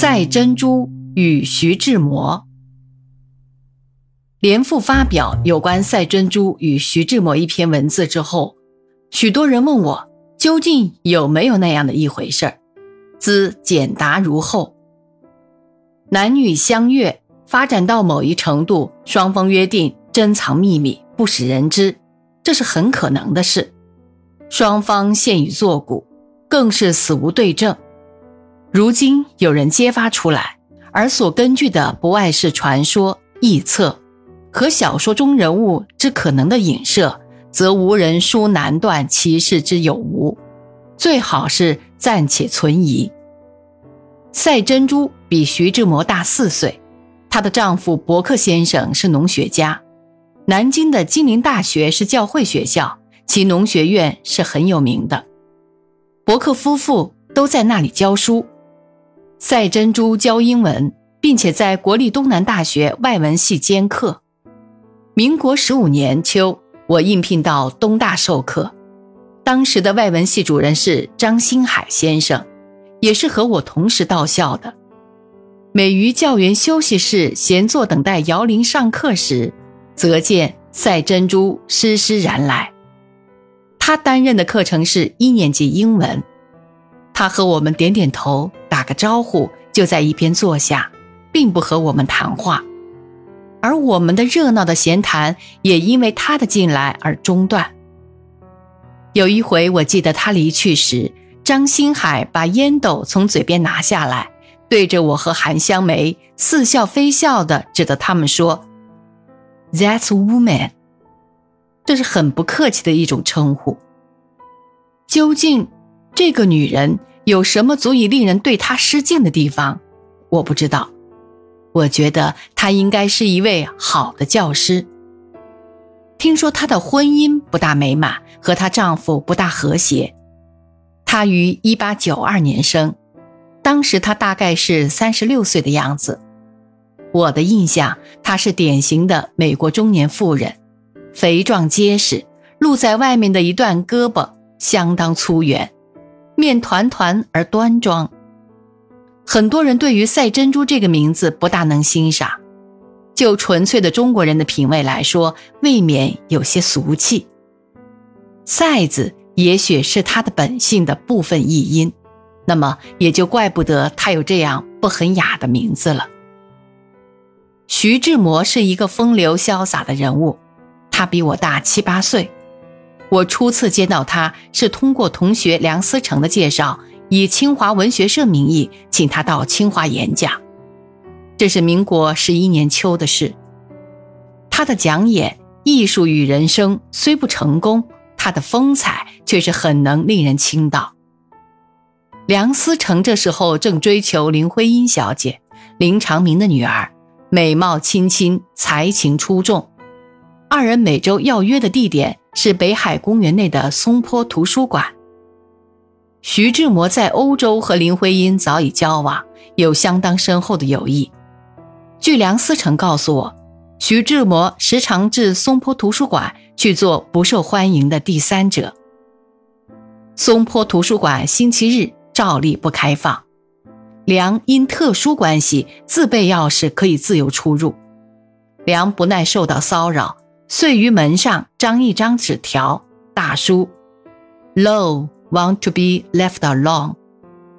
赛珍珠与徐志摩连复发表有关赛珍珠与徐志摩一篇文字之后，许多人问我究竟有没有那样的一回事儿。兹简答如后：男女相悦，发展到某一程度，双方约定珍藏秘密，不使人知，这是很可能的事。双方现已作古，更是死无对证。如今有人揭发出来，而所根据的不外是传说、臆测和小说中人物之可能的影射，则无人书难断其事之有无。最好是暂且存疑。赛珍珠比徐志摩大四岁，她的丈夫伯克先生是农学家，南京的金陵大学是教会学校，其农学院是很有名的，伯克夫妇都在那里教书。赛珍珠教英文，并且在国立东南大学外文系兼课。民国十五年秋，我应聘到东大授课，当时的外文系主任是张新海先生，也是和我同时到校的。每于教员休息室闲坐等待摇铃上课时，则见赛珍珠施施然来。他担任的课程是一年级英文，他和我们点点头。打个招呼，就在一边坐下，并不和我们谈话，而我们的热闹的闲谈也因为他的进来而中断。有一回，我记得他离去时，张新海把烟斗从嘴边拿下来，对着我和韩香梅似笑非笑的指着他们说：“That's woman。”这是很不客气的一种称呼。究竟这个女人？有什么足以令人对他失敬的地方？我不知道。我觉得她应该是一位好的教师。听说她的婚姻不大美满，和她丈夫不大和谐。她于一八九二年生，当时她大概是三十六岁的样子。我的印象，她是典型的美国中年妇人，肥壮结实，露在外面的一段胳膊相当粗圆。面团团而端庄，很多人对于赛珍珠这个名字不大能欣赏，就纯粹的中国人的品味来说，未免有些俗气。赛字也许是他的本性的部分译音，那么也就怪不得他有这样不很雅的名字了。徐志摩是一个风流潇洒的人物，他比我大七八岁。我初次见到他是通过同学梁思成的介绍，以清华文学社名义请他到清华演讲。这是民国十一年秋的事。他的讲演《艺术与人生》虽不成功，他的风采却是很能令人倾倒。梁思成这时候正追求林徽因小姐，林长民的女儿，美貌清新，才情出众。二人每周要约的地点。是北海公园内的松坡图书馆。徐志摩在欧洲和林徽因早已交往，有相当深厚的友谊。据梁思成告诉我，徐志摩时常至松坡图书馆去做不受欢迎的第三者。松坡图书馆星期日照例不开放，梁因特殊关系自备钥匙可以自由出入。梁不耐受到骚扰。遂于门上张一张纸条，大书 “Low want to be left alone”，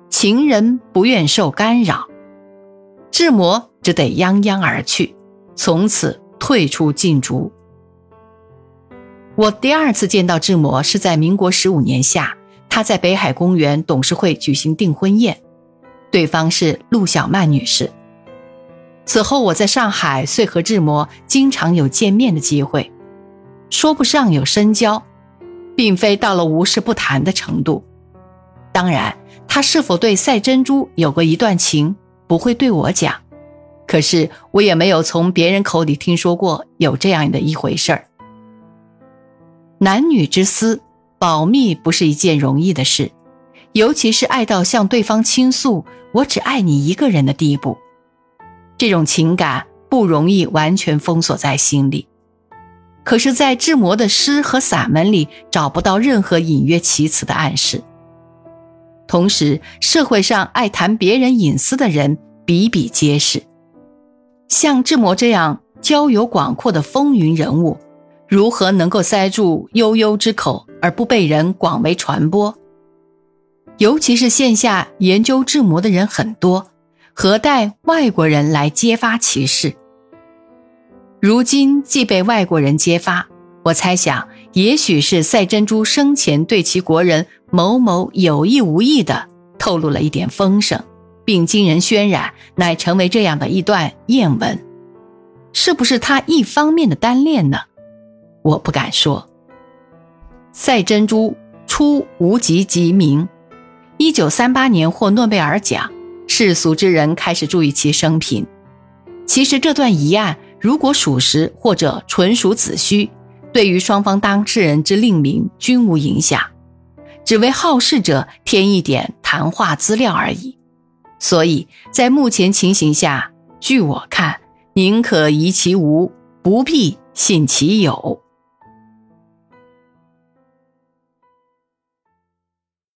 情人不愿受干扰。志摩只得泱泱而去，从此退出禁足。我第二次见到志摩是在民国十五年夏，他在北海公园董事会举行订婚宴，对方是陆小曼女士。此后，我在上海遂和志摩经常有见面的机会，说不上有深交，并非到了无事不谈的程度。当然，他是否对赛珍珠有过一段情，不会对我讲，可是我也没有从别人口里听说过有这样的一回事儿。男女之私，保密不是一件容易的事，尤其是爱到向对方倾诉“我只爱你一个人”的地步。这种情感不容易完全封锁在心里，可是，在志摩的诗和散文里找不到任何隐约其词的暗示。同时，社会上爱谈别人隐私的人比比皆是。像志摩这样交友广阔的风云人物，如何能够塞住悠悠之口而不被人广为传播？尤其是线下研究志摩的人很多，何待外国人来揭发其事？如今既被外国人揭发，我猜想，也许是赛珍珠生前对其国人某某有意无意的透露了一点风声，并经人渲染，乃成为这样的一段艳闻。是不是他一方面的单恋呢？我不敢说。赛珍珠出无籍即名，一九三八年获诺贝尔奖，世俗之人开始注意其生平。其实这段疑案。如果属实或者纯属子虚，对于双方当事人之令名均无影响，只为好事者添一点谈话资料而已。所以在目前情形下，据我看，宁可疑其无，不必信其有。